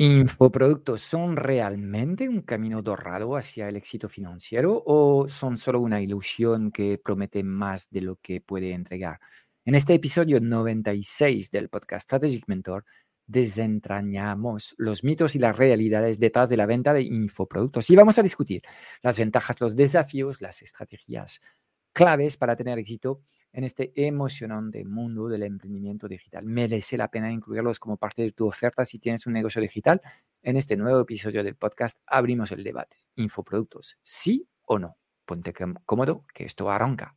¿Infoproductos son realmente un camino dorado hacia el éxito financiero o son solo una ilusión que promete más de lo que puede entregar? En este episodio 96 del podcast Strategic Mentor, desentrañamos los mitos y las realidades detrás de la venta de infoproductos y vamos a discutir las ventajas, los desafíos, las estrategias claves para tener éxito en este emocionante mundo del emprendimiento digital. Merece la pena incluirlos como parte de tu oferta si tienes un negocio digital. En este nuevo episodio del podcast abrimos el debate. Infoproductos, sí o no. Ponte cómodo que esto arranca.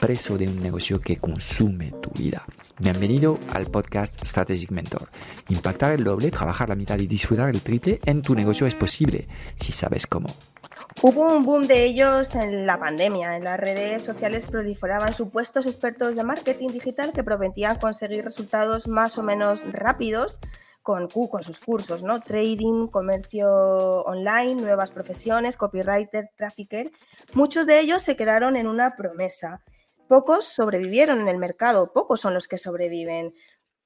preso de un negocio que consume tu vida. Bienvenido al podcast Strategic Mentor. Impactar el doble, trabajar la mitad y disfrutar el triple en tu negocio es posible si sabes cómo. Hubo un boom de ellos en la pandemia. En las redes sociales proliferaban supuestos expertos de marketing digital que prometían conseguir resultados más o menos rápidos con, con sus cursos, ¿no? Trading, comercio online, nuevas profesiones, copywriter, trafficker. Muchos de ellos se quedaron en una promesa. Pocos sobrevivieron en el mercado, pocos son los que sobreviven.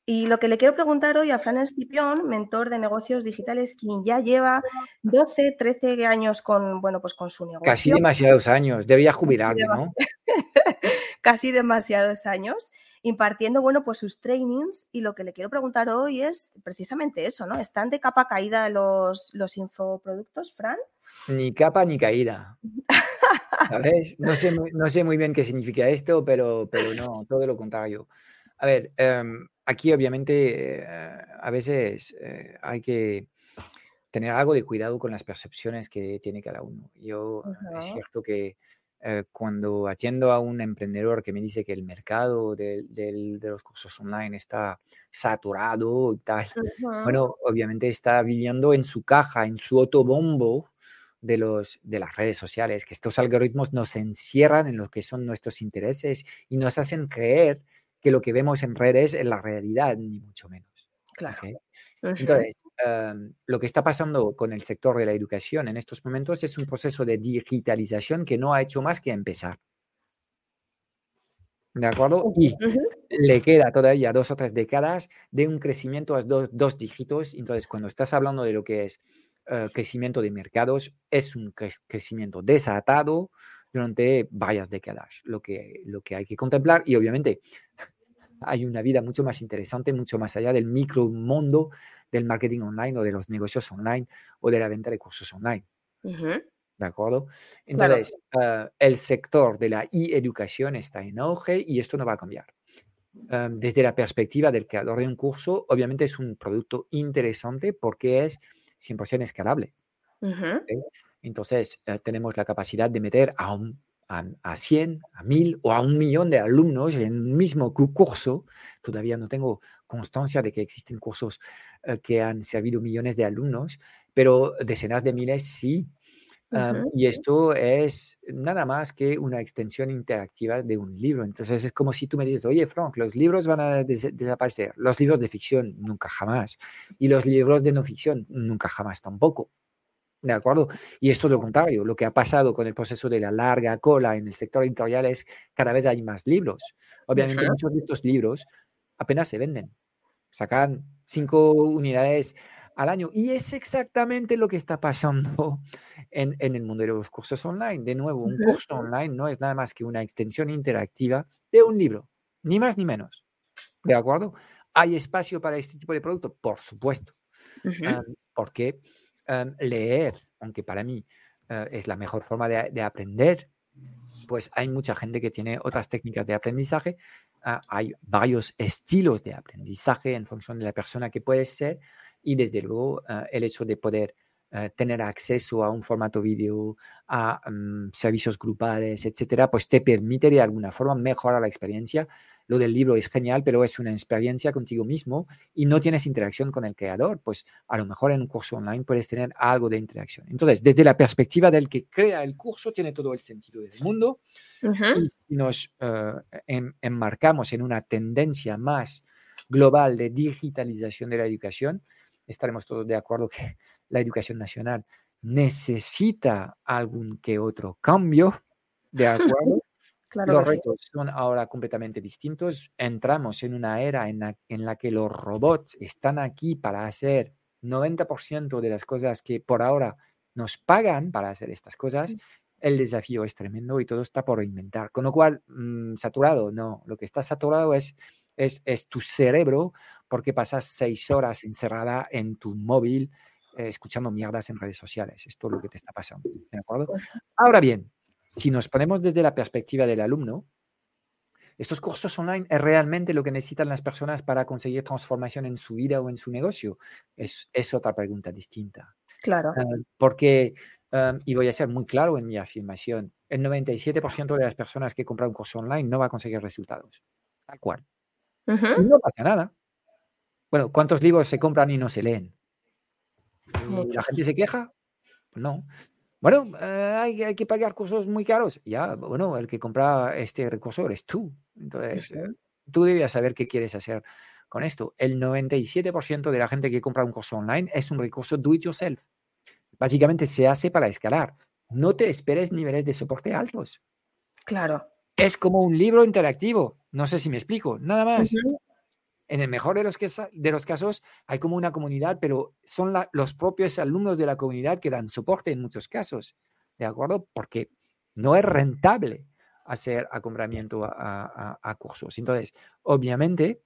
Y lo que le quiero preguntar hoy a Fran Escipión, mentor de negocios digitales, quien ya lleva 12, 13 años con, bueno, pues con su negocio. Casi demasiados años, debería jubilarme, ¿no? Casi demasiados años impartiendo, bueno, pues sus trainings y lo que le quiero preguntar hoy es precisamente eso, ¿no? ¿Están de capa caída los, los infoproductos, Fran? Ni capa ni caída. ¿Sabes? No sé, no sé muy bien qué significa esto, pero, pero no, todo lo contrario. A ver, em, aquí obviamente eh, a veces eh, hay que tener algo de cuidado con las percepciones que tiene cada uno. Yo, es cierto que eh, cuando atiendo a un emprendedor que me dice que el mercado de, los cursos online está saturado y tal, bueno, obviamente está viviendo en su caja, en su autobombo de, los, de las redes sociales, que estos algoritmos nos encierran en lo que son nuestros intereses y nos hacen creer que lo que vemos en redes es la realidad, ni mucho menos. Claro. Entonces, Em, lo que está pasando con el sector de la educación en estos momentos es un proceso de digitalización que no ha hecho más que empezar. ¿De acuerdo? Y le queda todavía dos o tres décadas de un crecimiento a dos, dos dígitos. Entonces, cuando estás hablando de lo que es eh, crecimiento de mercados, es un crecimiento desatado durante varias décadas, lo que, lo que hay que contemplar. Y obviamente hay una vida mucho más interesante, mucho más allá del micromundo del marketing online o de los negocios online o de la venta de cursos online. ¿De acuerdo? Entonces, ah, el sector de la e-educación está en auge y esto no va a cambiar. desde la perspectiva del creador de un curso, obviamente es un producto interesante porque es 100% escalable. Entonces, eh, tenemos la capacidad de meter a, un, a, a, 100, a 1000 o a un millón de alumnos en un mismo curso. Todavía no tengo constancia de que existen cursos eh, que han servido millones de alumnos, pero decenas de miles sí. Y esto es nada más que una extensión interactiva de un libro. Entonces es como si tú me dices, oye, Frank, los libros van a desaparecer. Los libros de ficción, nunca jamás. Y los libros de no ficción, nunca jamás tampoco. ¿De acuerdo? Y esto lo contrario, lo que ha pasado con el proceso de la larga cola en el sector editorial es cada vez hay más libros. Obviamente muchos de estos libros apenas se venden. Sacan cinco unidades al año. Y es exactamente lo que está pasando en, el mundo de los cursos online. De nuevo, un curso online no es nada más que una extensión interactiva de un libro, ni más ni menos. ¿De acuerdo? ¿Hay espacio para este tipo de producto? Por supuesto. porque leer, aunque para mí eh, es la mejor forma de, aprender, pues hay mucha gente que tiene otras técnicas de aprendizaje. Ah, hay varios estilos de aprendizaje en función de la persona que puede ser. Y desde luego eh, el hecho de poder eh, tener acceso a un formato vídeo, a mm, servicios grupales, etcétera, pues te permite de alguna forma mejorar la experiencia. Lo del libro es genial, pero es una experiencia contigo mismo y no tienes interacción con el creador. Pues a lo mejor en un curso online puedes tener algo de interacción. Entonces, desde la perspectiva del que crea el curso, tiene todo el sentido del mundo. Y si nos eh, enmarcamos en una tendencia más global de digitalización de la educación, estaremos todos de acuerdo que la educación nacional necesita algún que otro cambio, ¿de acuerdo? los retos son ahora completamente distintos. Entramos en una era en la, que los robots están aquí para hacer 90% de las cosas que por ahora nos pagan para hacer estas cosas. El desafío es tremendo y todo está por inventar. Con lo cual, mm, saturado, no. Lo que está saturado es, es, es tu cerebro porque pasas seis horas encerrada en tu móvil eh, escuchando mierdas en redes sociales. Esto es lo que te está pasando. ¿De acuerdo? Pues Ahora bien, si nos ponemos desde la perspectiva del alumno, estos cursos online es realmente lo que necesitan las personas para conseguir transformación en su vida o en su negocio. Es, es otra pregunta distinta. Claro. Eh, porque, em, y voy a ser muy claro en mi afirmación, el 97% de las personas que compran un curso online no va a conseguir resultados. Tal cual. No pasa nada. Bueno, ¿cuántos libros se compran y no se leen? ¿La gente se queja? Pues no. Bueno, eh, hay, que pagar cursos muy caros. Ya, bueno, el que compra este recurso eres tú. Entonces, eh, tú debías saber qué quieres hacer con esto. El 97% de la gente que compra un curso online es un recurso do it yourself. Básicamente se hace para escalar. No te esperes niveles de soporte altos. Claro. Es como un libro interactivo. No sé si me explico. Nada más. En el mejor de los, de los casos hay como una comunidad, pero son los propios alumnos de la comunidad que dan soporte en muchos casos, ¿de acuerdo? Porque no es rentable hacer acomodamiento a, cursos. Entonces, obviamente,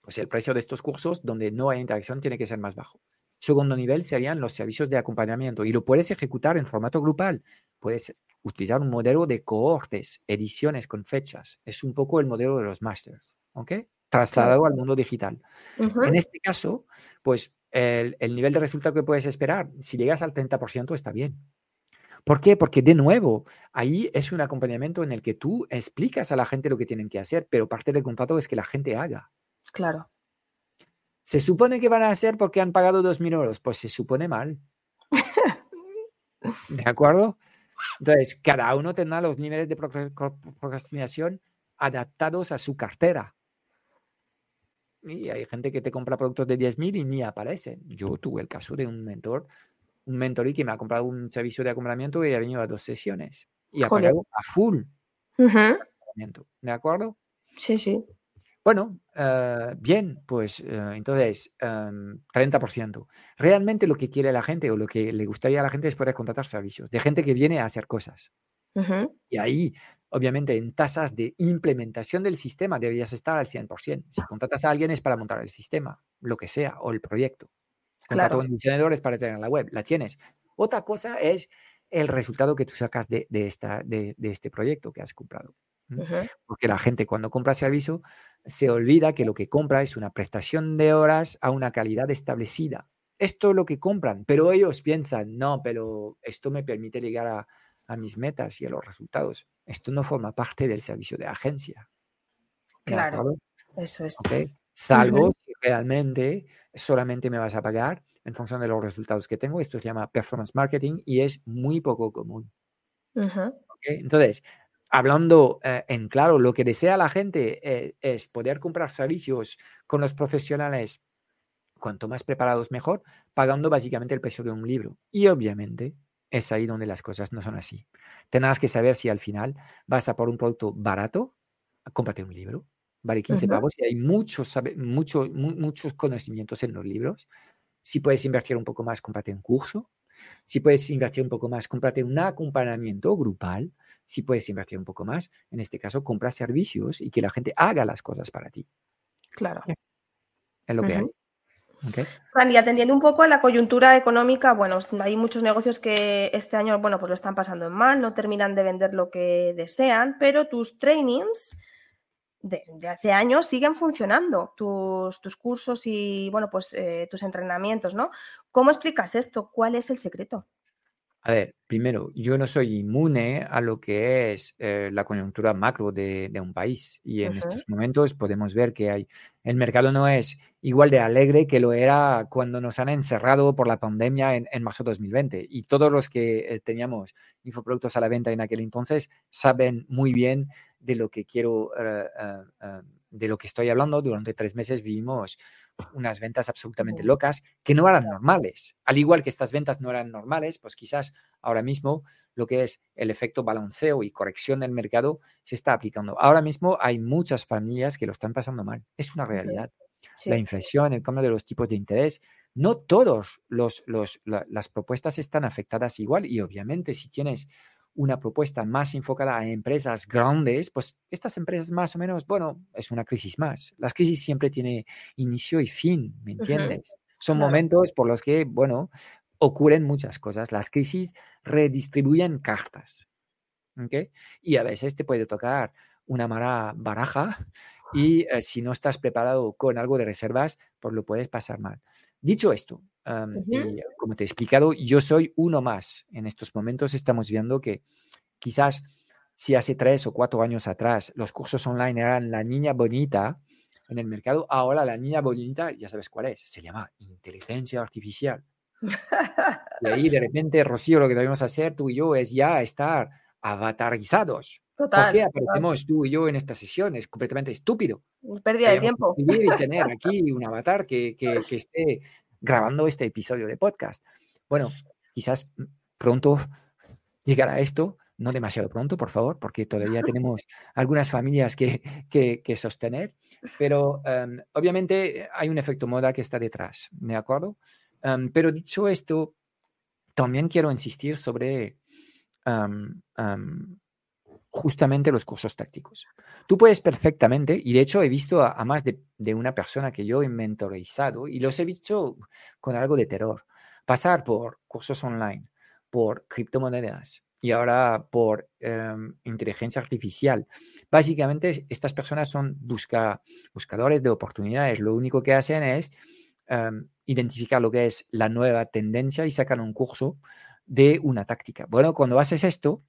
pues el precio de estos cursos donde no hay interacción tiene que ser más bajo. Segundo nivel serían los servicios de acompañamiento y lo puedes ejecutar en formato grupal. Puedes utilizar un modelo de cohortes, ediciones con fechas. Es un poco el modelo de los masters. ¿Ok? trasladado al mundo digital. En este caso, pues el, nivel de resultado que puedes esperar, si llegas al 30%, está bien. ¿Por qué? Porque de nuevo, ahí es un acompañamiento en el que tú explicas a la gente lo que tienen que hacer, pero parte del contrato es que la gente haga. Claro. Se supone que van a hacer porque han pagado 2.000 euros. Pues se supone mal. ¿De acuerdo? Entonces, cada uno tendrá los niveles de procrastinación adaptados a su cartera. Y hay gente que te compra productos de 10.000 y ni aparecen. Yo tuve el caso de un mentor, un mentor que me ha comprado un servicio de acompañamiento y ha venido a dos sesiones y ha pagado a full. ¿De acuerdo? Sí, sí. Bueno, eh, bien, pues eh, entonces, 30%. Em, Realmente lo que quiere la gente o lo que le gustaría a la gente es poder contratar servicios de gente que viene a hacer cosas. Y ahí obviamente en tasas de implementación del sistema deberías estar al 100%. Si contratas a alguien es para montar el sistema, lo que sea, o el proyecto. Contrato claro. un diseñador para tener la web, la tienes. Otra cosa es el resultado que tú sacas de, esta, de, este proyecto que has comprado. Porque la gente cuando compra servicio se olvida que lo que compra es una prestación de horas a una calidad establecida. Esto es lo que compran, pero ellos piensan, no, pero esto me permite llegar a, a mis metas y a los resultados. Esto no forma parte del servicio de agencia. Claro, eso es. Salvo si realmente solamente me vas a pagar en función de los resultados que tengo. Esto se llama performance marketing y es muy poco común. Entonces, hablando eh, en claro, lo que desea la gente eh, es poder comprar servicios con los profesionales cuanto más preparados mejor, pagando básicamente el precio de un libro. Y obviamente es ahí donde las cosas no son así. Tendrás que saber si al final vas a por un producto barato, cómprate un libro, vale 15 pavos y hay muchos, muchos, muchos conocimientos en los libros. Si puedes invertir un poco más, cómprate un curso. Si puedes invertir un poco más, cómprate un acompañamiento grupal. Si puedes invertir un poco más, en este caso, compra servicios y que la gente haga las cosas para ti. Claro. Es lo que hay. Okay. y atendiendo un poco a la coyuntura económica, bueno, hay muchos negocios que este año, bueno, pues lo están pasando en mal, no terminan de vender lo que desean, pero tus trainings de, hace años siguen funcionando tus, tus cursos y bueno, pues eh, tus entrenamientos, ¿no? ¿Cómo explicas esto? ¿Cuál es el secreto? A ver, primero, yo no soy inmune a lo que es eh, la coyuntura macro de, un país y en estos momentos podemos ver que hay, el mercado no es igual de alegre que lo era cuando nos han encerrado por la pandemia en, en marzo 2020 y todos los que eh, teníamos infoproductos a la venta en aquel entonces saben muy bien de lo que quiero, eh, de lo que estoy hablando. Durante tres meses vivimos unas ventas absolutamente locas que no eran normales. Al igual que estas ventas no eran normales, pues quizás ahora mismo lo que es el efecto balanceo y corrección del mercado se está aplicando. Ahora mismo hay muchas familias que lo están pasando mal. Es una realidad. La inflación, el cambio de los tipos de interés, no todos los, las propuestas están afectadas igual y obviamente si tienes una propuesta más enfocada a empresas grandes, pues estas empresas más o menos, bueno, es una crisis más. Las crisis siempre tienen inicio y fin, ¿me entiendes? Son momentos por los que, bueno, ocurren muchas cosas. Las crisis redistribuyen cartas, ¿ok? Y a veces te puede tocar una mala baraja y eh, si no estás preparado con algo de reservas, pues lo puedes pasar mal. Dicho esto, y como te he explicado, yo soy uno más. En estos momentos estamos viendo que quizás si hace tres o cuatro años atrás los cursos online eran la niña bonita en el mercado, ahora la niña bonita, ya sabes cuál es, se llama inteligencia artificial. Y ahí de repente, Rocío, lo que debemos hacer tú y yo es ya estar avatarizados. Total, ¿Por qué aparecemos tú y yo en estas sesiones? Completamente estúpido. Pérdida de tiempo. Y tener aquí un avatar que, que, que esté grabando este episodio de podcast. Bueno, quizás pronto llegará esto, no demasiado pronto, por favor, porque todavía tenemos algunas familias que, que, sostener, pero em, obviamente hay un efecto moda que está detrás, ¿de acuerdo? Em, pero dicho esto, también quiero insistir sobre em, justamente los cursos tácticos. Tú puedes perfectamente, y de hecho he visto a, más de, una persona que yo he mentorizado, y los he visto con algo de terror, pasar por cursos online, por criptomonedas y ahora por em, inteligencia artificial. Básicamente estas personas son busca, buscadores de oportunidades. Lo único que hacen es em, identificar lo que es la nueva tendencia y sacan un curso de una táctica. Bueno, cuando haces esto,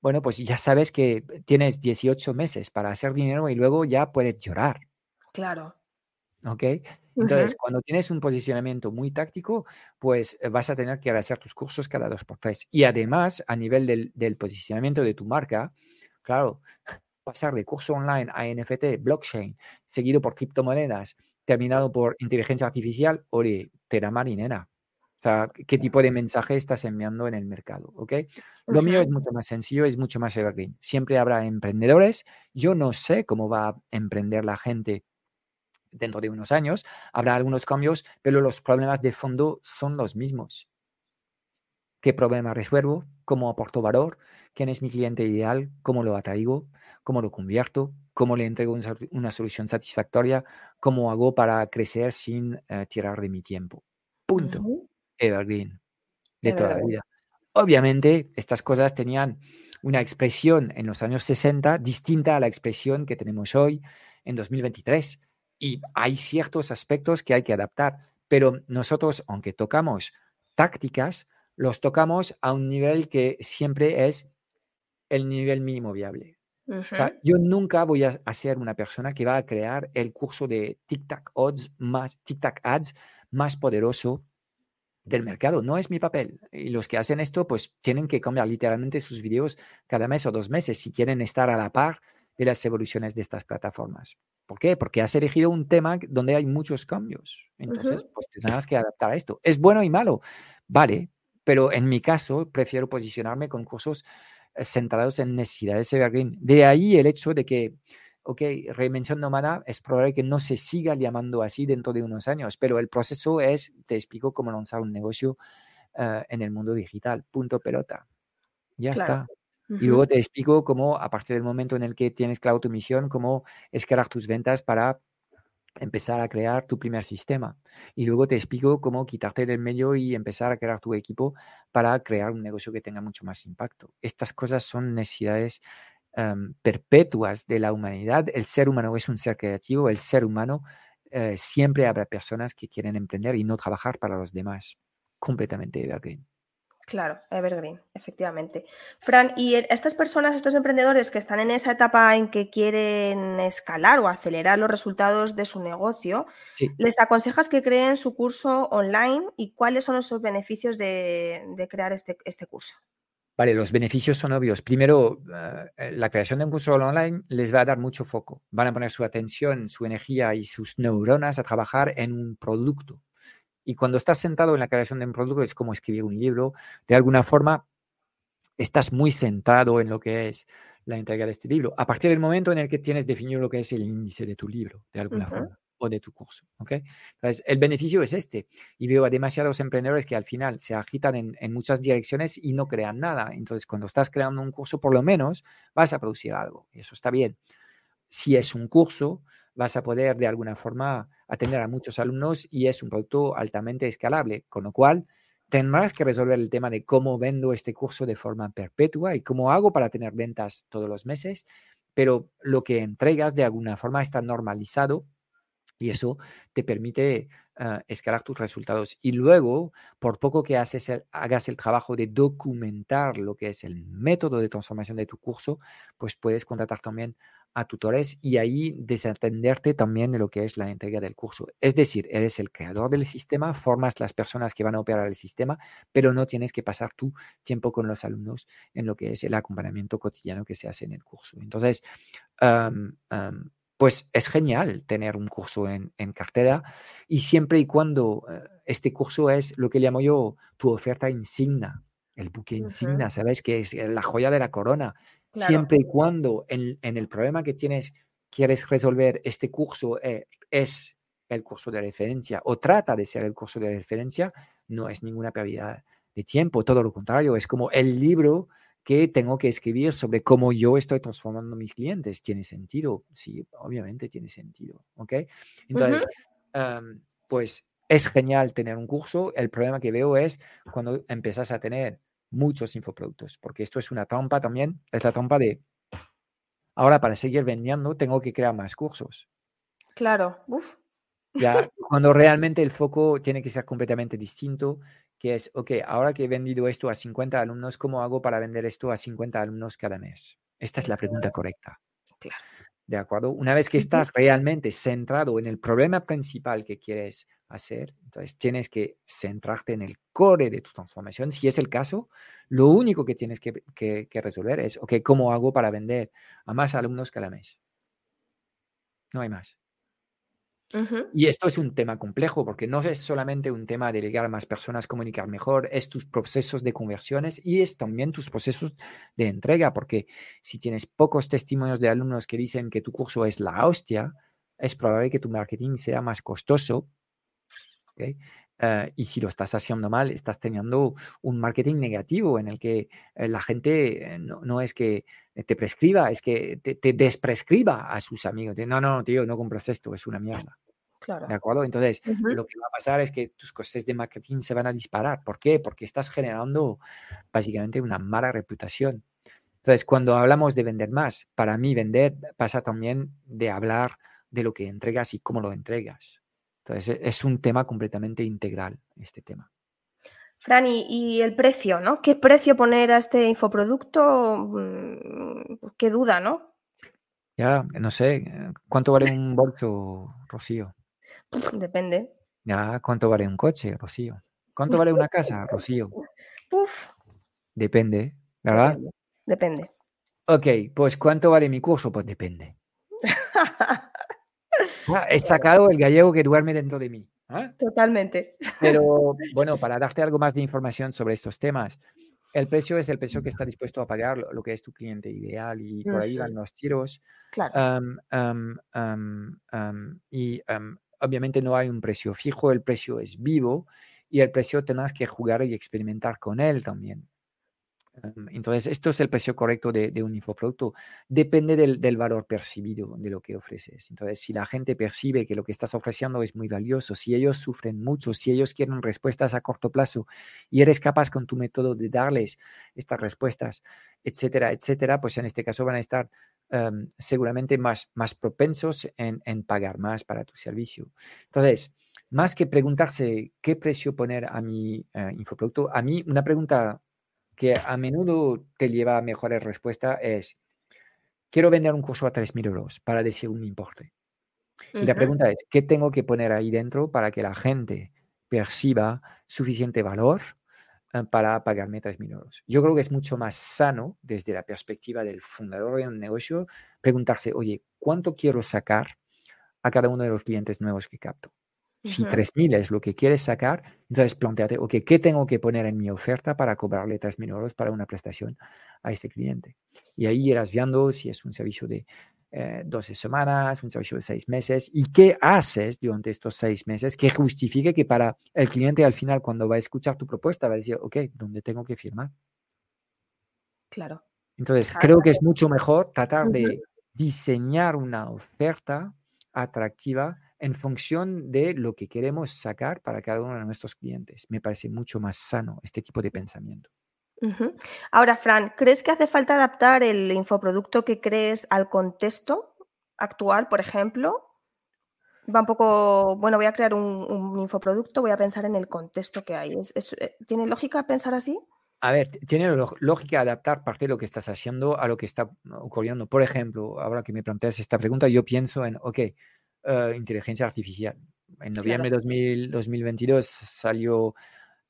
bueno, pues ya sabes que tienes 18 meses para hacer dinero y luego ya puedes llorar. Claro. ¿Ok? Entonces, cuando tienes un posicionamiento muy táctico, pues eh, vas a tener que hacer tus cursos cada dos por tres. Y además, a nivel del, del posicionamiento de tu marca, claro, pasar de curso online a NFT, blockchain, seguido por criptomonedas, terminado por inteligencia artificial, oye, te da marinera. O sea, qué tipo de mensaje estás enviando en el mercado, ¿ok? Lo mío es mucho más sencillo, es mucho más evergreen. Siempre habrá emprendedores. Yo no sé cómo va a emprender la gente dentro de unos años. Habrá algunos cambios, pero los problemas de fondo son los mismos. ¿Qué problema resuelvo? ¿Cómo aporto valor? ¿Quién es mi cliente ideal? ¿Cómo lo atraigo? ¿Cómo lo convierto? ¿Cómo le entrego una solución satisfactoria? ¿Cómo hago para crecer sin eh, tirar de mi tiempo? Punto evergreen de toda la vida. Obviamente, estas cosas tenían una expresión en los años 60 distinta a la expresión que tenemos hoy en 2023. Y hay ciertos aspectos que hay que adaptar, pero nosotros, aunque tocamos tácticas, los tocamos a un nivel que siempre es el nivel mínimo viable. yo nunca voy a ser una persona que va a crear el curso de TikTok Ads más, TikTok Ads más poderoso del mercado. No es mi papel. Y los que hacen esto, pues tienen que cambiar literalmente sus videos cada mes o dos meses si quieren estar a la par de las evoluciones de estas plataformas. ¿Por qué? Porque has elegido un tema donde hay muchos cambios. Entonces, pues tendrás que adaptar a esto. ¿Es bueno y malo? Vale, pero en mi caso prefiero posicionarme con cursos eh, centrados en necesidades evergreen. De ahí el hecho de que ok, reinvención nómada es probable que no se siga llamando así dentro de unos años, pero el proceso es, te explico cómo lanzar un negocio eh, en el mundo digital, punto pelota. Ya está. Y luego te explico cómo, a partir del momento en el que tienes clara tu misión, cómo escalar tus ventas para empezar a crear tu primer sistema. Y luego te explico cómo quitarte del medio y empezar a crear tu equipo para crear un negocio que tenga mucho más impacto. Estas cosas son necesidades perpetuas de la humanidad. El ser humano es un ser creativo, el ser humano eh, siempre habrá personas que quieren emprender y no trabajar para los demás. Completamente evergreen. Claro, evergreen, efectivamente. Fran, y estas personas, estos emprendedores que están en esa etapa en que quieren escalar o acelerar los resultados de su negocio, ¿les aconsejas que creen su curso online y cuáles son los beneficios de, crear este, este curso? Vale, los beneficios son obvios. Primero, eh, la creación de un curso online les va a dar mucho foco. Van a poner su atención, su energía y sus neuronas a trabajar en un producto. Y cuando estás sentado en la creación de un producto, es como escribir un libro. De alguna forma, estás muy sentado en lo que es la entrega de este libro. A partir del momento en el que tienes definido lo que es el índice de tu libro, de alguna forma o de tu curso. ¿ok? Entonces, el beneficio es este. Y veo a demasiados emprendedores que al final se agitan en, muchas direcciones y no crean nada. Entonces, cuando estás creando un curso, por lo menos vas a producir algo. Y eso está bien. Si es un curso, vas a poder de alguna forma atender a muchos alumnos y es un producto altamente escalable, con lo cual tendrás que resolver el tema de cómo vendo este curso de forma perpetua y cómo hago para tener ventas todos los meses, pero lo que entregas de alguna forma está normalizado y eso te permite ah, escalar tus resultados. Y luego, por poco que haces hagas el trabajo de documentar lo que es el método de transformación de tu curso, pues puedes contratar también a tutores y ahí desatenderte también de lo que es la entrega del curso. Es decir, eres el creador del sistema, formas las personas que van a operar el sistema, pero no tienes que pasar tu tiempo con los alumnos en lo que es el acompañamiento cotidiano que se hace en el curso. Entonces, pues es genial tener un curso en, cartera y siempre y cuando eh, este curso es lo que llamo yo tu oferta insignia, el buque insignia, ¿sabes? Que es la joya de la corona. Siempre y cuando en, el problema que tienes quieres resolver este curso eh, es el curso de referencia o trata de ser el curso de referencia, no es ninguna pérdida de tiempo, todo lo contrario, es como el libro que tengo que escribir sobre cómo yo estoy transformando mis clientes. ¿Tiene sentido? Sí, obviamente tiene sentido. ¿Ok? Entonces, pues es genial tener un curso. El problema que veo es cuando empiezas a tener muchos infoproductos, porque esto es una trampa también. Es la trampa de, ahora para seguir vendiendo tengo que crear más cursos. Claro. Uf. Ya, cuando realmente el foco tiene que ser completamente distinto que es, ok, ahora que he vendido esto a 50 alumnos, ¿cómo hago para vender esto a 50 alumnos cada mes? Esta es la pregunta correcta. Claro. ¿De acuerdo? Una vez que estás realmente centrado en el problema principal que quieres hacer, entonces tienes que centrarte en el core de tu transformación. Si es el caso, lo único que tienes que, que resolver es, ok, ¿cómo hago para vender a más alumnos cada mes? No hay más. Y esto es un tema complejo porque no es solamente un tema de llegar a más personas, comunicar mejor, es tus procesos de conversiones y es también tus procesos de entrega, porque si tienes pocos testimonios de alumnos que dicen que tu curso es la hostia, es probable que tu marketing sea más costoso. Eh, y si lo estás haciendo mal, estás teniendo un marketing negativo en el que eh, la gente eh, no, es que te prescriba, es que te, desprescriba a sus amigos. no, no, tío, no compras esto, es una mierda. Claro. ¿De acuerdo? Entonces, lo que va a pasar es que tus costes de marketing se van a disparar. ¿Por qué? Porque estás generando básicamente una mala reputación. Entonces, cuando hablamos de vender más, para mí vender pasa también de hablar de lo que entregas y cómo lo entregas. Entonces, es un tema completamente integral, este tema. Fran, y, el precio, ¿no? ¿Qué precio poner a este infoproducto? Mm, qué duda, ¿no? Ya, no sé, ¿cuánto vale un bolso, Rocío? Depende. Ya, ¿cuánto vale un coche, Rocío? ¿Cuánto vale una casa, Rocío? Uf. Depende, ¿verdad? Depende. Ok, pues ¿cuánto vale mi curso? Pues depende. Ah, he sacado el gallego que duerme dentro de mí. ¿ah? Totalmente. Pero bueno, para darte algo más de información sobre estos temas, el precio es el precio que está dispuesto a pagar lo, que es tu cliente ideal y por ahí van los tiros. Claro. y obviamente no hay un precio fijo, el precio es vivo y el precio tendrás que jugar y experimentar con él también. Em, entonces, esto es el precio correcto de, un infoproducto. Depende del, valor percibido de lo que ofreces. Entonces, si la gente percibe que lo que estás ofreciendo es muy valioso, si ellos sufren mucho, si ellos quieren respuestas a corto plazo y eres capaz con tu método de darles estas respuestas, etcétera, etcétera, pues en este caso van a estar em, seguramente más, más propensos en, pagar más para tu servicio. Entonces, más que preguntarse qué precio poner a mi eh, infoproducto, a mí una pregunta que a menudo te lleva a mejores respuestas es, quiero vender un curso a 3.000 euros para decir un importe. Y la pregunta es, ¿qué tengo que poner ahí dentro para que la gente perciba suficiente valor para pagarme 3.000 euros? Yo creo que es mucho más sano desde la perspectiva del fundador de un negocio preguntarse, oye, ¿cuánto quiero sacar a cada uno de los clientes nuevos que capto? Si 3.000 es lo que quieres sacar, entonces planteate, ok, ¿qué tengo que poner en mi oferta para cobrarle 3.000 euros para una prestación a este cliente? Y ahí irás viendo si es un servicio de 12 eh, semanas, un servicio de 6 meses, y qué haces durante estos 6 meses que justifique que para el cliente al final, cuando va a escuchar tu propuesta, va a decir, ok, ¿dónde tengo que firmar? Claro. Entonces, creo que es mucho mejor tratar de diseñar una oferta atractiva en función de lo que queremos sacar para cada uno de nuestros clientes. Me parece mucho más sano este tipo de pensamiento. Ahora, Fran, ¿crees que hace falta adaptar el infoproducto que crees al contexto actual, por ejemplo? Va un poco, bueno, voy a crear un, infoproducto, voy a pensar en el contexto que hay. Eh, tiene lógica pensar así? A ver, tiene lógica adaptar parte de lo que estás haciendo a lo que está ocurriendo. Por ejemplo, ahora que me planteas esta pregunta, yo pienso en, ok, eh, inteligencia artificial. En noviembre de 2022 salió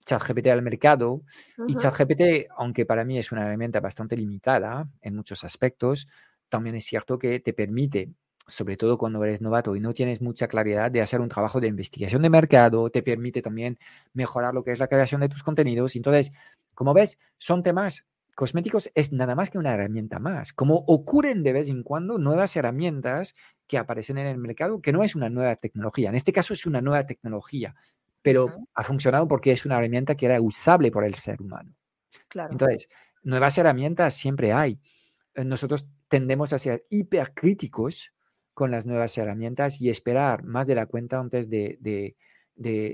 ChatGPT al mercado y ChatGPT, aunque para mí es una herramienta bastante limitada en muchos aspectos, también es cierto que te permite, sobre todo cuando eres novato y no tienes mucha claridad, de hacer un trabajo de investigación de mercado, te permite también mejorar lo que es la creación de tus contenidos. Entonces, como ves, son temas cosméticos es nada más que una herramienta más. Como ocurren de vez en cuando nuevas herramientas que aparecen en el mercado, que no es una nueva tecnología. En este caso es una nueva tecnología, pero ha funcionado porque es una herramienta que era usable por el ser humano. Claro. Entonces, nuevas herramientas siempre hay. Eh, nosotros tendemos a ser hipercríticos con las nuevas herramientas y esperar más de la cuenta antes de, de,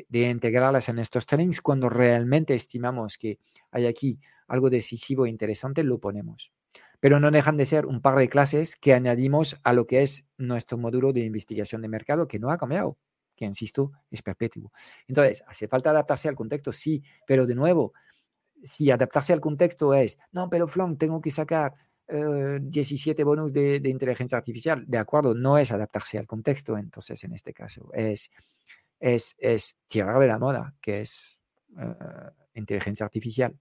de integrarlas en estos trainings cuando realmente estimamos que hay aquí algo decisivo e interesante, lo ponemos. Pero no dejan de ser un par de clases que añadimos a lo que es nuestro módulo de investigación de mercado, que no ha cambiado, que insisto, es perpetuo. Entonces, ¿hace falta adaptarse al contexto? Sí, pero de nuevo, si adaptarse al contexto es, no, pero Flom, tengo que sacar 17 eh, bonus de, inteligencia artificial, de acuerdo, no es adaptarse al contexto, entonces en este caso es, es, es tirar de la moda, que es eh, inteligencia artificial.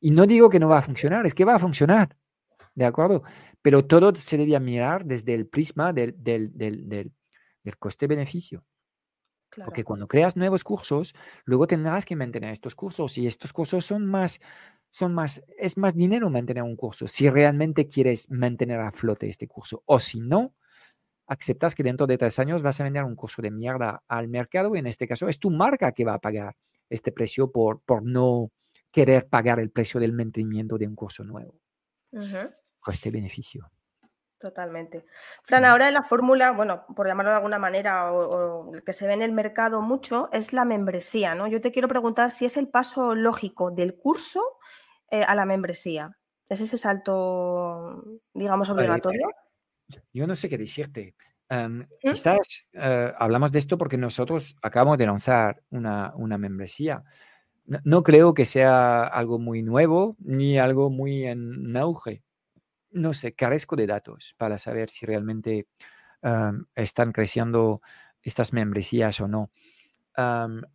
Y no digo que no va a funcionar, es que va a funcionar, ¿de acuerdo? Pero todo se debe mirar desde el prisma del, coste-beneficio. Porque cuando creas nuevos cursos, luego tendrás que mantener estos cursos y estos cursos son más, son más, es más dinero mantener un curso si realmente quieres mantener a flote este curso. O si no, aceptas que dentro de tres años vas a vender un curso de mierda al mercado y en este caso es tu marca que va a pagar este precio por, por no querer pagar el precio del mantenimiento de un curso nuevo. Coste-beneficio. Totalmente. Fran, ahora la fórmula, bueno, por llamarlo de alguna manera, o, que se ve en el mercado mucho, es la membresía, ¿no? Yo te quiero preguntar si es el paso lógico del curso eh, a la membresía. ¿Es ese salto, digamos, obligatorio? yo no sé qué decirte. Quizás eh, hablamos de esto porque nosotros acabamos de lanzar una, una membresía no, creo que sea algo muy nuevo ni algo muy en auge. No sé, carezco de datos para saber si realmente están creciendo estas membresías o no.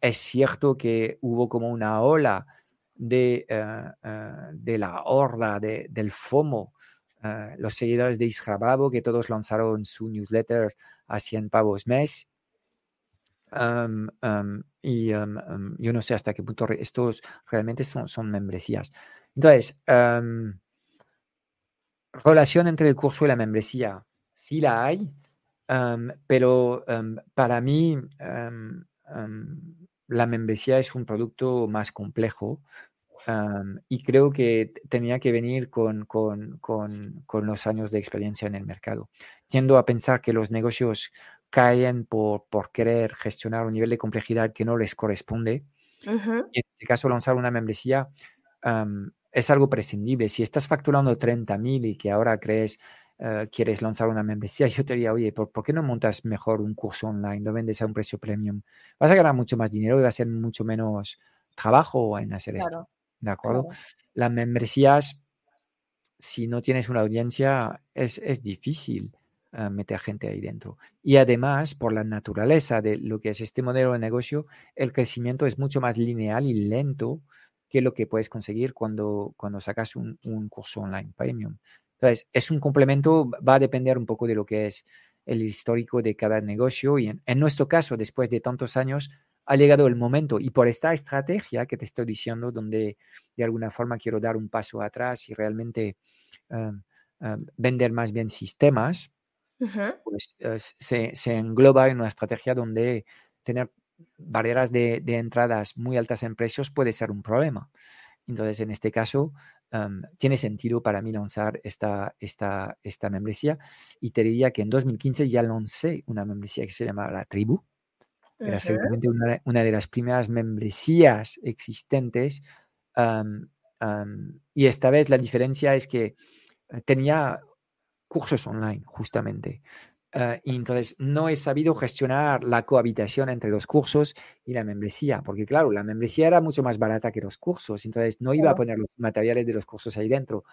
es cierto que hubo como una ola de, eh, eh, de la horda del FOMO, eh, los seguidores de Isra que todos lanzaron su newsletter a 100 pavos mes y yo no sé hasta qué punto estos realmente son, son membresías. Entonces, relación entre el curso y la membresía, sí la hay, pero para mí la membresía es un producto más complejo y creo que tenía que venir con, con, con, con, los años de experiencia en el mercado. Tiendo a pensar que los negocios caen por, por querer gestionar un nivel de complejidad que no les corresponde. Y en este caso, lanzar una membresía es algo prescindible. Si estás facturando 30.000 y que ahora crees, uh, quieres lanzar una membresía, yo te diría, oye, ¿por, ¿por, qué no montas mejor un curso online? Lo vendes a un precio premium. Vas a ganar mucho más dinero y va a ser mucho menos trabajo en hacer esto. ¿De acuerdo? Las membresías, si no tienes una audiencia, es, es difícil uh, meter gente ahí dentro. Y además, por la naturaleza de lo que es este modelo de negocio, el crecimiento es mucho más lineal y lento que lo que puedes conseguir cuando, cuando sacas un, un, curso online premium. Entonces, es un complemento, va a depender un poco de lo que es el histórico de cada negocio y en, en nuestro caso, después de tantos años, ha llegado el momento y por esta estrategia que te estoy diciendo, donde de alguna forma quiero dar un paso atrás y realmente uh, uh, vender más bien sistemas, uh -huh. pues se, se, engloba en una estrategia donde tener barreras de, de, entradas muy altas en precios puede ser un problema. Entonces, en este caso, um, tiene sentido para mí lanzar esta, esta, esta membresía y te diría que en 2015 ya lancé una membresía que se llama La Tribu. Era seguramente una, una, de las primeras membresías existentes. Um, um, y esta vez la diferencia es que eh, tenía cursos online, justamente. Uh, y entonces no he sabido gestionar la cohabitación entre los cursos y la membresía, porque claro, la membresía era mucho más barata que los cursos, entonces no iba a poner los materiales de los cursos ahí dentro.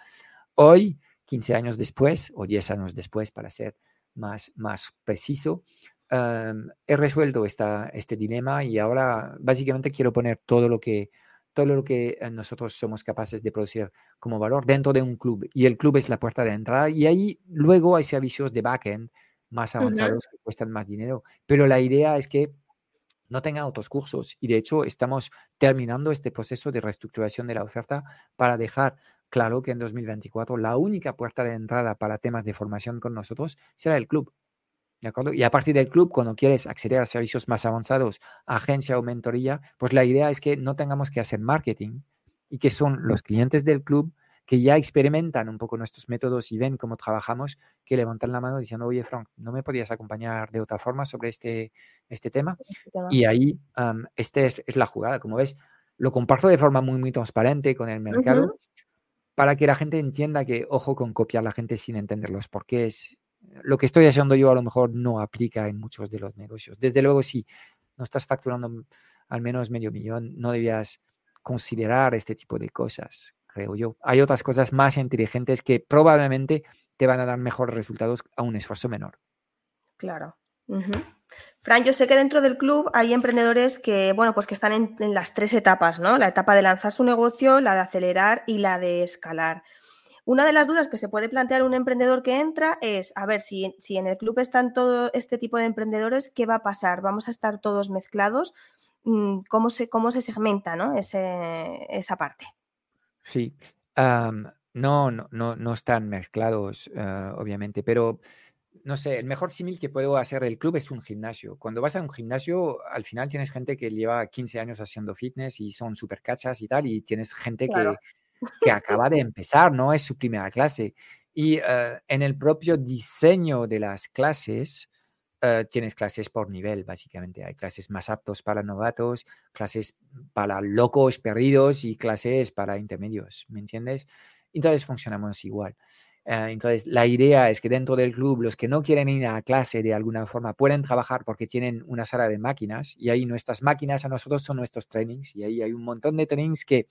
Hoy, 15 años después, o 10 años después, para ser más, más preciso, um, he resuelto esta, este dilema y ahora básicamente quiero poner todo lo que todo lo que eh, nosotros somos capaces de producir como valor dentro de un club y el club es la puerta de entrada y ahí luego hay servicios de backend más avanzados uh -huh. que cuestan más dinero. Pero la idea es que no tenga otros cursos y de hecho estamos terminando este proceso de reestructuración de la oferta para dejar claro que en 2024 la única puerta de entrada para temas de formación con nosotros será el club. ¿De acuerdo? Y a partir del club, cuando quieres acceder a servicios más avanzados, agencia o mentoría, pues la idea es que no tengamos que hacer marketing y que son los clientes del club que ya experimentan un poco nuestros métodos y ven cómo trabajamos, que levantan la mano diciendo, oye, Frank, ¿no me podías acompañar de otra forma sobre este, este tema? Este. Y ahí, um, este es, es, la jugada, como ves, lo comparto de forma muy, muy transparente con el mercado uh -huh. para que la gente entienda que, ojo con copiar a la gente sin entender los porqués. Lo que estoy haciendo yo a lo mejor no aplica en muchos de los negocios. Desde luego, si no estás facturando al menos medio millón, no debías considerar este tipo de cosas creo yo. Hay otras cosas más inteligentes que probablemente te van a dar mejores resultados a un esfuerzo menor. Claro. Fran, yo sé que dentro del club hay emprendedores que, bueno, pues que están en, en, las tres etapas, ¿no? La etapa de lanzar su negocio, la de acelerar y la de escalar. Una de las dudas que se puede plantear un emprendedor que entra es, a ver, si, si en el club están todo este tipo de emprendedores, ¿qué va a pasar? ¿Vamos a estar todos mezclados? Mm, ¿Cómo se, cómo se segmenta ¿no? Ese, esa parte? Sí, um, no, no, no, no, están mezclados, uh, obviamente, pero no sé, el mejor símil que puedo hacer del club es un gimnasio. Cuando vas a un gimnasio, al final tienes gente que lleva 15 años haciendo fitness y son súper cachas y tal, y tienes gente claro. que, que acaba de empezar, ¿no? Es su primera clase. Y uh, en el propio diseño de las clases, Uh, tienes clases por nivel, básicamente. Hay clases más aptos para novatos, clases para locos perdidos y clases para intermedios, ¿me entiendes? Entonces funcionamos igual. Uh, entonces, la idea es que dentro del club, los que no quieren ir a clase de alguna forma pueden trabajar porque tienen una sala de máquinas y ahí nuestras máquinas a nosotros son nuestros trainings y ahí hay un montón de trainings que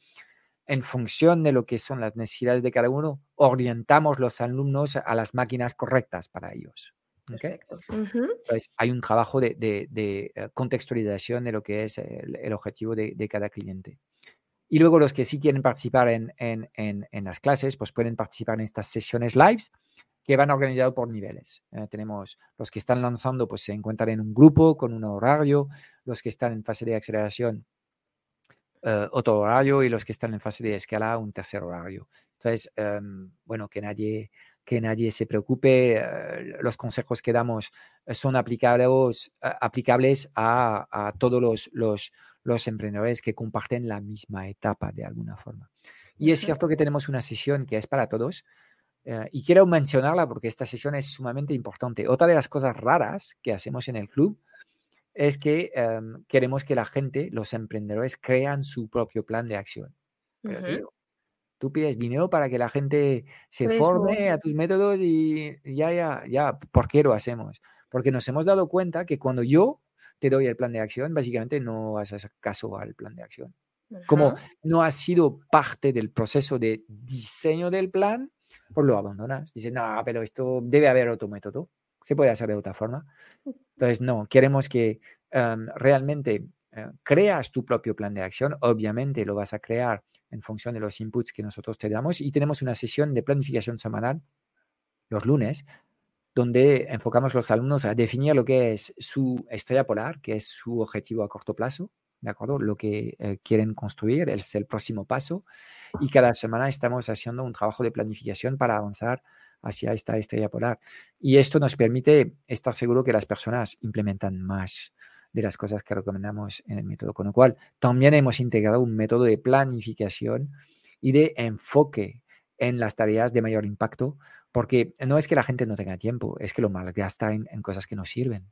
en función de lo que son las necesidades de cada uno, orientamos los alumnos a las máquinas correctas para ellos. ¿Okay? Uh -huh. Entonces, hay un trabajo de, de, de, eh, contextualización de lo que es el, el objetivo de, de, cada cliente. Y luego los que sí quieren participar en, en, en, en, las clases, pues pueden participar en estas sesiones lives que van organizados por niveles. Eh, tenemos los que están lanzando, pues se encuentran en un grupo con un horario, los que están en fase de aceleración, uh, otro horario, y los que están en fase de escala, un tercer horario. Entonces, um, bueno, que nadie que nadie se preocupe, eh, los consejos que damos son aplicables, aplicables a, a todos los, los, los emprendedores que comparten la misma etapa de alguna forma. Y es cierto que tenemos una sesión que es para todos, eh, y quiero mencionarla porque esta sesión es sumamente importante. Otra de las cosas raras que hacemos en el club es que em, queremos que la gente, los emprendedores, crean su propio plan de acción. Pero, tío, tú pides dinero para que la gente se forme a tus métodos y ya, ya, ya, ¿por qué lo hacemos? Porque nos hemos dado cuenta que cuando yo te doy el plan de acción, básicamente no haces caso al plan de acción. Como no ha sido parte del proceso de diseño del plan, pues lo abandonas. Dices, no, pero esto debe haber otro método. Se puede hacer de otra forma. Entonces, no, queremos que em, realmente eh, creas tu propio plan de acción. Obviamente lo vas a crear en función de los inputs que nosotros te damos y tenemos una sesión de planificación semanal los lunes donde enfocamos los alumnos a definir lo que es su estrella polar, que es su objetivo a corto plazo, ¿de acuerdo? Lo que eh, quieren construir es el próximo paso y cada semana estamos haciendo un trabajo de planificación para avanzar hacia esta estrella polar. Y esto nos permite estar seguro que las personas implementan más de las cosas que recomendamos en el método. Con lo cual, también hemos integrado un método de planificación y de enfoque en las tareas de mayor impacto, porque no es que la gente no tenga tiempo, es que lo malgasta en, en cosas que no sirven.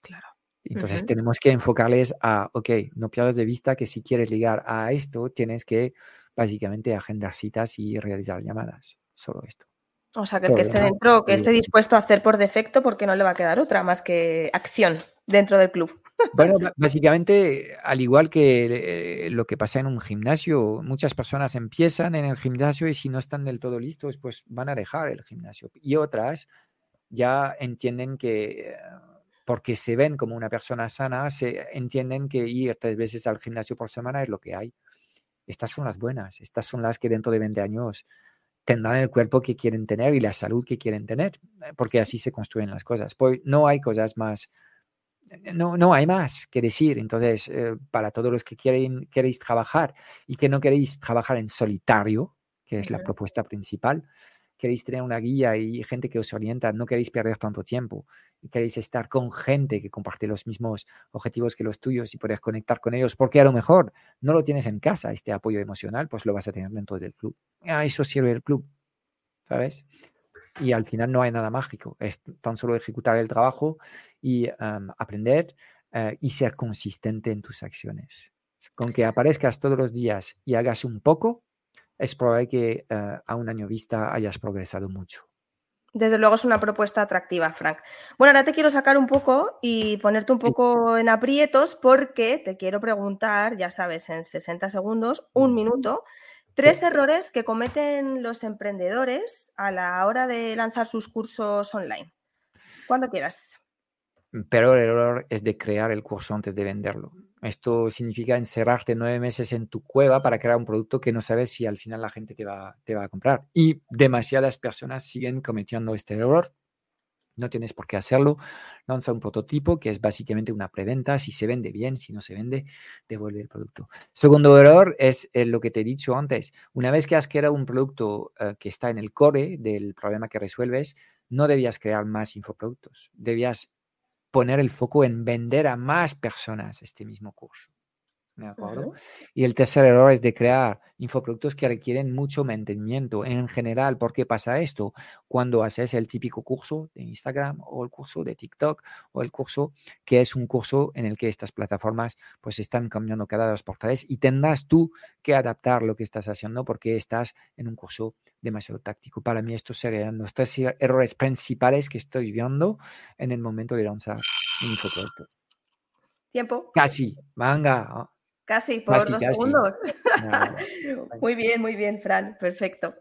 Claro. Entonces tenemos que enfocarles a, ok, no pierdas de vista que si quieres ligar a esto, tienes que básicamente agendar citas y realizar llamadas. Solo esto. O sea, que el que esté dentro, que esté dispuesto a hacer por defecto, porque no le va a quedar otra más que acción dentro del club. Bueno, básicamente, al igual que eh, lo que pasa en un gimnasio, muchas personas empiezan en el gimnasio y si no están del todo listos, pues van a dejar el gimnasio. Y otras ya entienden que, porque se ven como una persona sana, se entienden que ir tres veces al gimnasio por semana es lo que hay. Estas son las buenas, estas son las que dentro de 20 años tendrán el cuerpo que quieren tener y la salud que quieren tener, eh, porque así se construyen las cosas. Pues no hay cosas más, eh, no, no hay más que decir. Entonces, eh, para todos los que quieren, queréis trabajar y que no queréis trabajar en solitario, que es la propuesta principal, queréis tener una guía y gente que os orienta, no queréis perder tanto tiempo y queréis estar con gente que comparte los mismos objetivos que los tuyos y poder conectar con ellos, porque a lo mejor no lo tienes en casa, este apoyo emocional, pues lo vas a tener dentro del club. A eso sirve el club, ¿sabes? Y al final no hay nada mágico, es tan solo ejecutar el trabajo y aprender eh, y ser consistente en tus acciones. Con que aparezcas todos los días y hagas un poco, es probable que eh, a un año vista hayas progresado mucho. Desde luego es una propuesta atractiva, Frank. Bueno, ahora te quiero sacar un poco y ponerte un poco en aprietos porque te quiero preguntar, ya sabes, en 60 segundos, un minuto, tres errores que cometen los emprendedores a la hora de lanzar sus cursos online. Cuando quieras. Pero el error es de crear el curso antes de venderlo. Esto significa encerrarte nueve meses en tu cueva para crear un producto que no sabes si al final la gente te va, te va a comprar. Y demasiadas personas siguen cometiendo este error. No tienes por qué hacerlo. Lanza un prototipo que es básicamente una preventa. Si se vende bien, si no se vende, devuelve el producto. Segundo error es eh, lo que te he dicho antes. Una vez que has creado un producto eh, que está en el core del problema que resuelves, no debías crear más infoproductos. Debías poner el foco en vender a más personas este mismo curso. ¿De acuerdo? Y el tercer error es de crear infoproductos que requieren mucho mantenimiento. En general, ¿por qué pasa esto? Cuando haces el típico curso de Instagram o el curso de TikTok o el curso que es un curso en el que estas plataformas pues están cambiando cada dos por tres y tendrás tú que adaptar lo que estás haciendo porque estás en un curso demasiado táctico. Para mí estos serían los tres errores principales que estoy viendo en el momento de lanzar un infoproducto. Tiempo. Casi, manga. Casi, por dos segundos. muy bien, muy bien, Fran, perfecto.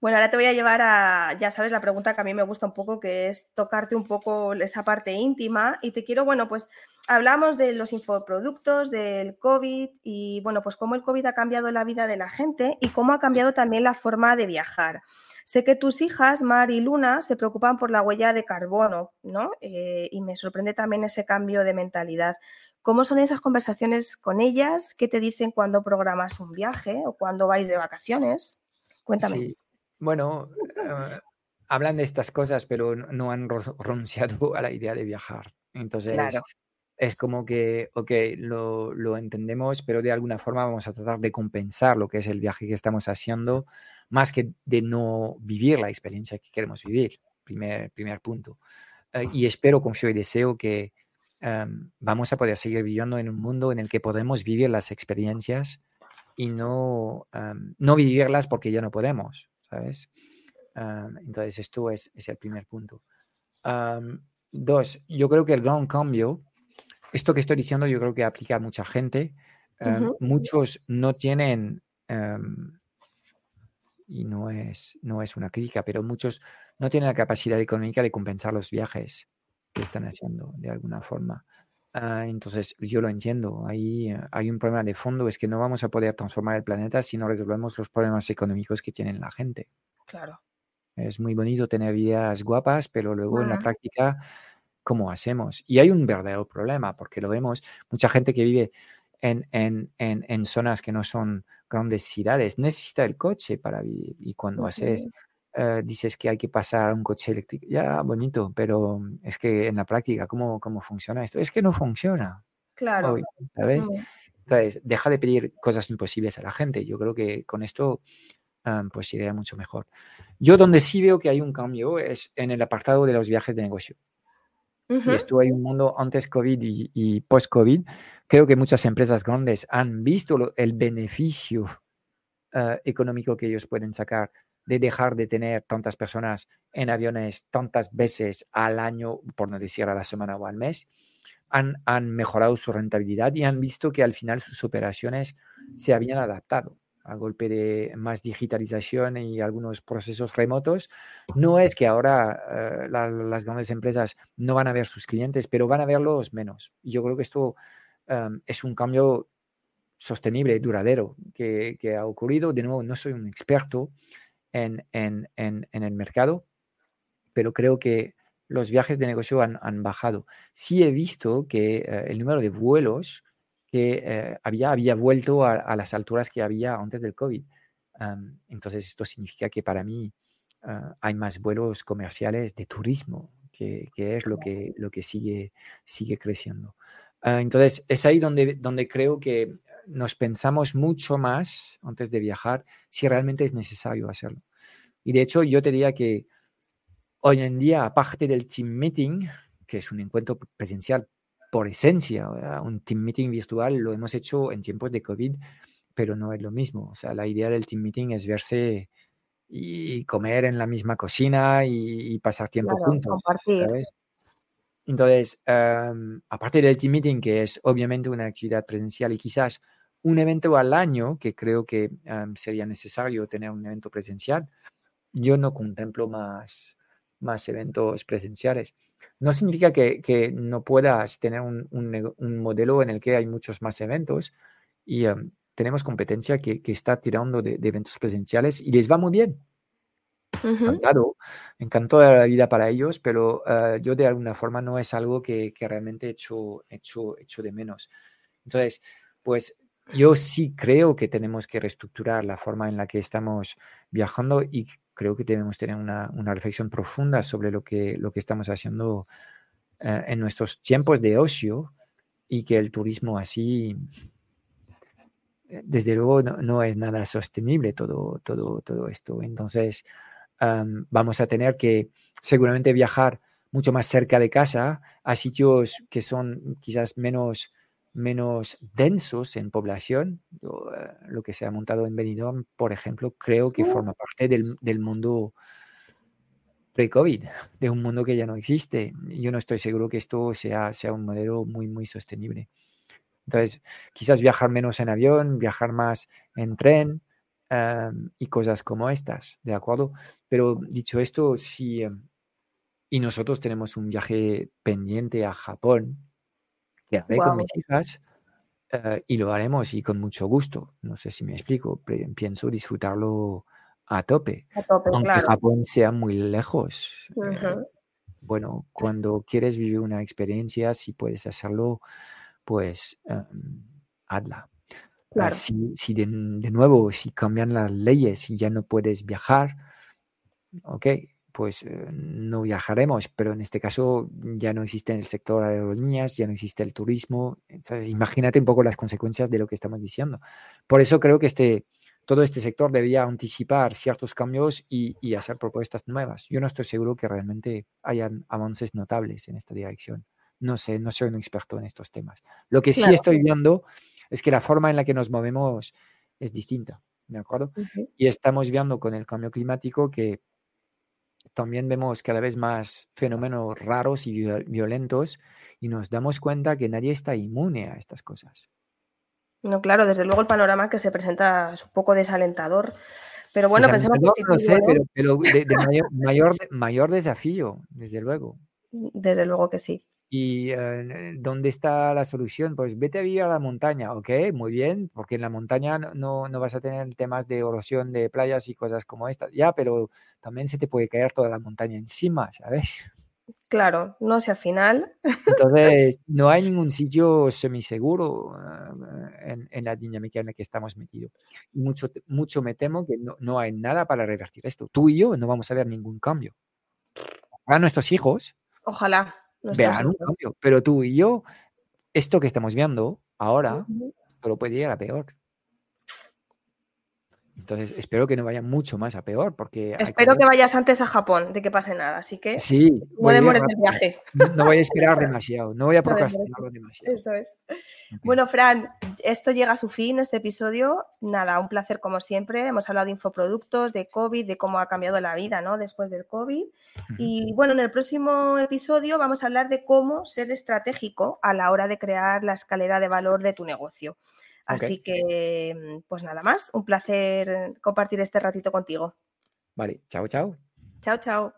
Bueno, ahora te voy a llevar a, ya sabes, la pregunta que a mí me gusta un poco, que es tocarte un poco esa parte íntima y te quiero, bueno, pues hablamos de los infoproductos, del COVID y, bueno, pues cómo el COVID ha cambiado la vida de la gente y cómo ha cambiado también la forma de viajar. Sé que tus hijas, Mar y Luna, se preocupan por la huella de carbono, ¿no? Eh, y me sorprende también ese cambio de mentalidad. ¿Cómo son esas conversaciones con ellas? ¿Qué te dicen cuando programas un viaje o cuando vais de vacaciones? Cuéntame. Sí. Bueno, eh, hablan de estas cosas, pero no han renunciado a la idea de viajar. Entonces, es como que, ok, lo, lo, entendemos, pero de alguna forma vamos a tratar de compensar lo que es el viaje que estamos haciendo, más que de no vivir la experiencia que queremos vivir. Primer, primer punto. Eh, y espero, confío y deseo que em, vamos a poder seguir viviendo en un mundo en el que podemos vivir las experiencias y no, em, no vivirlas porque ya no podemos, ¿sabes? Em, entonces, esto es, es, el primer punto. dos, yo creo que el gran cambio esto que estoy diciendo yo creo que aplica a mucha gente. Muchos no tienen, y no es, no es una crítica, pero muchos no tienen la capacidad económica de compensar los viajes que están haciendo de alguna forma. Ah, entonces, yo lo entiendo. Ahí eh, hay un problema de fondo, es que no vamos a poder transformar el planeta si no resolvemos los problemas económicos que tiene la gente. Claro. Es muy bonito tener ideas guapas, pero luego en la práctica cómo hacemos. Y hay un verdadero problema, porque lo vemos, mucha gente que vive en, en, en, zonas que no son grandes ciudades necesita el coche para vivir. Y cuando haces, eh, dices que hay que pasar a un coche eléctrico, ya bonito, pero es que en la práctica, ¿cómo, cómo funciona esto? Es que no funciona. Claro. ¿Sabes? Entonces, deja de pedir cosas imposibles a la gente. Yo creo que con esto ah, pues iría mucho mejor. Yo donde sí veo que hay un cambio es en el apartado de los viajes de negocio y estuvo ahí un mundo antes COVID y, post-COVID, creo que muchas empresas grandes han visto el beneficio eh, económico que ellos pueden sacar de dejar de tener tantas personas en aviones tantas veces al año, por no decir a la semana o al mes, han, han mejorado su rentabilidad y han visto que al final sus operaciones se habían adaptado a golpe de más digitalización y algunos procesos remotos, no es que ahora eh, las grandes empresas no van a ver sus clientes, pero van a verlos menos. Yo creo que esto em, es un cambio sostenible, duradero, que, ha ocurrido. De nuevo, no soy un experto en, en, en, el mercado, pero creo que los viajes de negocio han, han bajado. Sí he visto que eh, el número de vuelos que eh, había, había vuelto a, las alturas que había antes del COVID. entonces, esto significa que para mí ah, hay más vuelos comerciales de turismo, que, que, es lo que, lo que sigue, sigue creciendo. Ah, entonces, es ahí donde, donde creo que nos pensamos mucho más antes de viajar si realmente es necesario hacerlo. Y de hecho, yo te diría que hoy en día, aparte del team meeting, que es un encuentro presencial por esencia. Un team meeting virtual lo hemos hecho en tiempos de COVID, pero no es lo mismo. O sea, la idea del team meeting es verse y comer en la misma cocina y, pasar tiempo juntos. Entonces, aparte del team meeting, que es obviamente una actividad presencial y quizás un evento al año, que creo que sería necesario tener un evento presencial, yo no contemplo más, más eventos presenciales. No significa que, no puedas tener un, modelo en el que hay muchos más eventos y em, tenemos competencia que, está tirando de, eventos presenciales y les va muy bien. Encantado, encantado de la vida para ellos, pero eh, yo de alguna forma no es algo que, realmente hecho, hecho, hecho de menos. Entonces, pues yo sí creo que tenemos que reestructurar la forma en la que estamos viajando y creo que debemos tener una, reflexión profunda sobre lo que, lo que estamos haciendo eh, en nuestros tiempos de ocio y que el turismo así, eh, desde luego, no, es nada sostenible todo, todo, todo esto. Entonces, vamos a tener que seguramente viajar mucho más cerca de casa a sitios que son quizás menos menos densos en población. Eh, lo que se ha montado en Benidorm, por ejemplo, creo que forma parte del, del mundo pre-COVID, de un mundo que ya no existe. Yo no estoy seguro que esto sea, sea un modelo muy, muy sostenible. Entonces, quizás viajar menos en avión, viajar más en tren em, y cosas como estas, ¿de acuerdo? Pero dicho esto, sí, em, y nosotros tenemos un viaje pendiente a Japón, que haré con mis hijas eh, y lo haremos y con mucho gusto. No sé si me explico, pienso disfrutarlo a tope, aunque Japón sea muy lejos. Eh, bueno, cuando quieres vivir una experiencia, si puedes hacerlo, pues em, hazla. Si, si de, de, nuevo, si cambian las leyes y ya no puedes viajar, ok, pues eh, no viajaremos, pero en este caso ya no existe el sector aerolíneas, ya no existe el turismo. Imagínate un poco las consecuencias de lo que estamos diciendo. Por eso creo que este, todo este sector debía anticipar ciertos cambios y, hacer propuestas nuevas. Yo no estoy seguro que realmente hayan avances notables en esta dirección. No sé, no soy un experto en estos temas. Lo que sí estoy viendo es que la forma en la que nos movemos es distinta, ¿de acuerdo? Y estamos viendo con el cambio climático que también vemos cada vez más fenómenos raros y violentos y nos damos cuenta que nadie está inmune a estas cosas. No, claro, desde luego el panorama que se presenta es un poco desalentador. Pero bueno, pensemos que no sé, pero, de, mayor, mayor, desafío, desde luego. Desde luego que sí. ¿Y eh, dónde está la solución? Pues vete a vivir a la montaña, ok, muy bien, porque en la montaña no, no vas a tener temas de erosión de playas y cosas como esta, ya, pero también se te puede caer toda la montaña encima, ¿sabes? Claro, no sé al final. Entonces, no hay ningún sitio semiseguro eh, en, en, la dinámica en la que estamos metidos. Y mucho, mucho me temo que no, no, hay nada para revertir esto. Tú y yo no vamos a ver ningún cambio. A nuestros hijos. Ojalá. Vean un cambio. Pero tú y yo, esto que estamos viendo ahora, solo puede llegar a peor. Entonces, espero que no vaya mucho más a peor, porque... Espero que, vayas antes a Japón, de que pase nada, así que sí, no demores el viaje. No, voy a esperar demasiado, no voy a procrastinarlo demasiado. Eso es. Bueno, Fran, esto llega a su fin, este episodio. Nada, un placer como siempre. Hemos hablado de infoproductos, de COVID, de cómo ha cambiado la vida ¿no? después del COVID. Y bueno, en el próximo episodio vamos a hablar de cómo ser estratégico a la hora de crear la escalera de valor de tu negocio. Así que, mm, pues nada más, un placer compartir este ratito contigo. Vale, chao, chao. Chao, chao.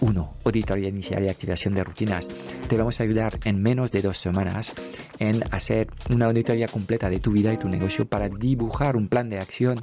1. Uh, auditoría inicial y activación de rutinas. Te vamos a ayudar en menos de dos semanas en hacer una auditoría completa de tu vida y tu negocio para dibujar un plan de acción